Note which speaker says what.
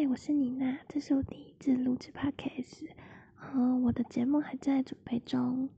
Speaker 1: 嗨，我是妮娜，这是我第一次录制 podcast，呃，我的节目还在准备中。